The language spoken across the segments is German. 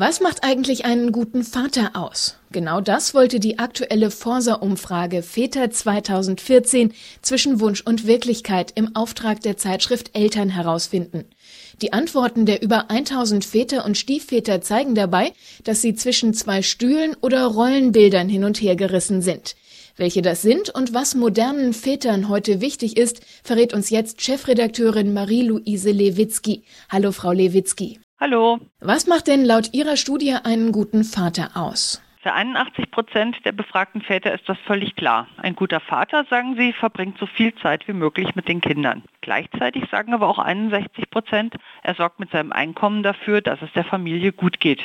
Was macht eigentlich einen guten Vater aus? Genau das wollte die aktuelle Forsa-Umfrage Väter 2014 zwischen Wunsch und Wirklichkeit im Auftrag der Zeitschrift Eltern herausfinden. Die Antworten der über 1000 Väter und Stiefväter zeigen dabei, dass sie zwischen zwei Stühlen oder Rollenbildern hin und her gerissen sind. Welche das sind und was modernen Vätern heute wichtig ist, verrät uns jetzt Chefredakteurin Marie-Louise Lewitzki. Hallo, Frau Lewitzki. Hallo. Was macht denn laut Ihrer Studie einen guten Vater aus? Für 81 Prozent der befragten Väter ist das völlig klar. Ein guter Vater, sagen sie, verbringt so viel Zeit wie möglich mit den Kindern. Gleichzeitig sagen aber auch 61 Prozent, er sorgt mit seinem Einkommen dafür, dass es der Familie gut geht.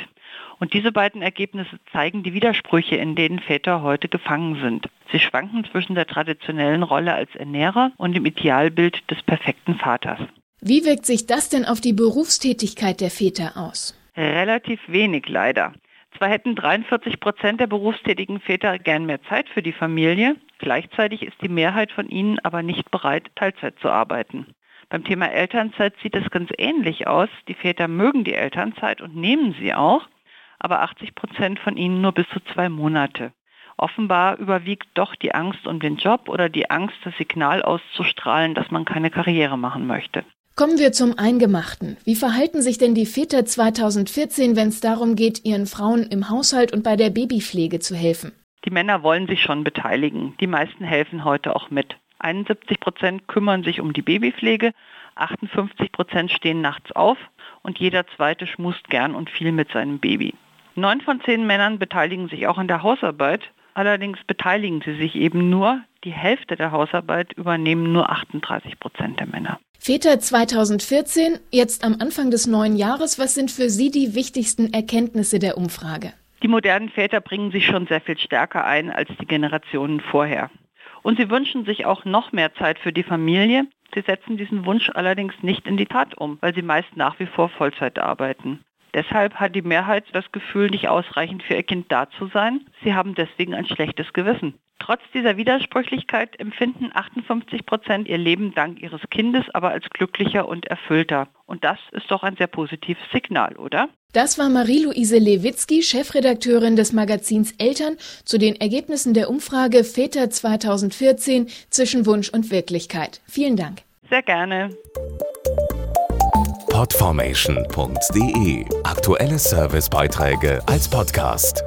Und diese beiden Ergebnisse zeigen die Widersprüche, in denen Väter heute gefangen sind. Sie schwanken zwischen der traditionellen Rolle als Ernährer und dem Idealbild des perfekten Vaters. Wie wirkt sich das denn auf die Berufstätigkeit der Väter aus? Relativ wenig leider. Zwar hätten 43 Prozent der berufstätigen Väter gern mehr Zeit für die Familie, gleichzeitig ist die Mehrheit von ihnen aber nicht bereit, Teilzeit zu arbeiten. Beim Thema Elternzeit sieht es ganz ähnlich aus. Die Väter mögen die Elternzeit und nehmen sie auch, aber 80 Prozent von ihnen nur bis zu zwei Monate. Offenbar überwiegt doch die Angst um den Job oder die Angst, das Signal auszustrahlen, dass man keine Karriere machen möchte. Kommen wir zum Eingemachten. Wie verhalten sich denn die Väter 2014, wenn es darum geht, ihren Frauen im Haushalt und bei der Babypflege zu helfen? Die Männer wollen sich schon beteiligen. Die meisten helfen heute auch mit. 71 Prozent kümmern sich um die Babypflege, 58 Prozent stehen nachts auf und jeder zweite schmust gern und viel mit seinem Baby. Neun von zehn Männern beteiligen sich auch an der Hausarbeit. Allerdings beteiligen sie sich eben nur. Die Hälfte der Hausarbeit übernehmen nur 38 Prozent der Männer. Väter 2014, jetzt am Anfang des neuen Jahres, was sind für Sie die wichtigsten Erkenntnisse der Umfrage? Die modernen Väter bringen sich schon sehr viel stärker ein als die Generationen vorher. Und sie wünschen sich auch noch mehr Zeit für die Familie. Sie setzen diesen Wunsch allerdings nicht in die Tat um, weil sie meist nach wie vor Vollzeit arbeiten. Deshalb hat die Mehrheit das Gefühl, nicht ausreichend für ihr Kind da zu sein. Sie haben deswegen ein schlechtes Gewissen. Trotz dieser Widersprüchlichkeit empfinden 58 Prozent ihr Leben dank ihres Kindes aber als glücklicher und erfüllter. Und das ist doch ein sehr positives Signal, oder? Das war Marie-Louise Lewitzki, Chefredakteurin des Magazins Eltern, zu den Ergebnissen der Umfrage Väter 2014 zwischen Wunsch und Wirklichkeit. Vielen Dank. Sehr gerne. Podformation.de Aktuelle Servicebeiträge als Podcast.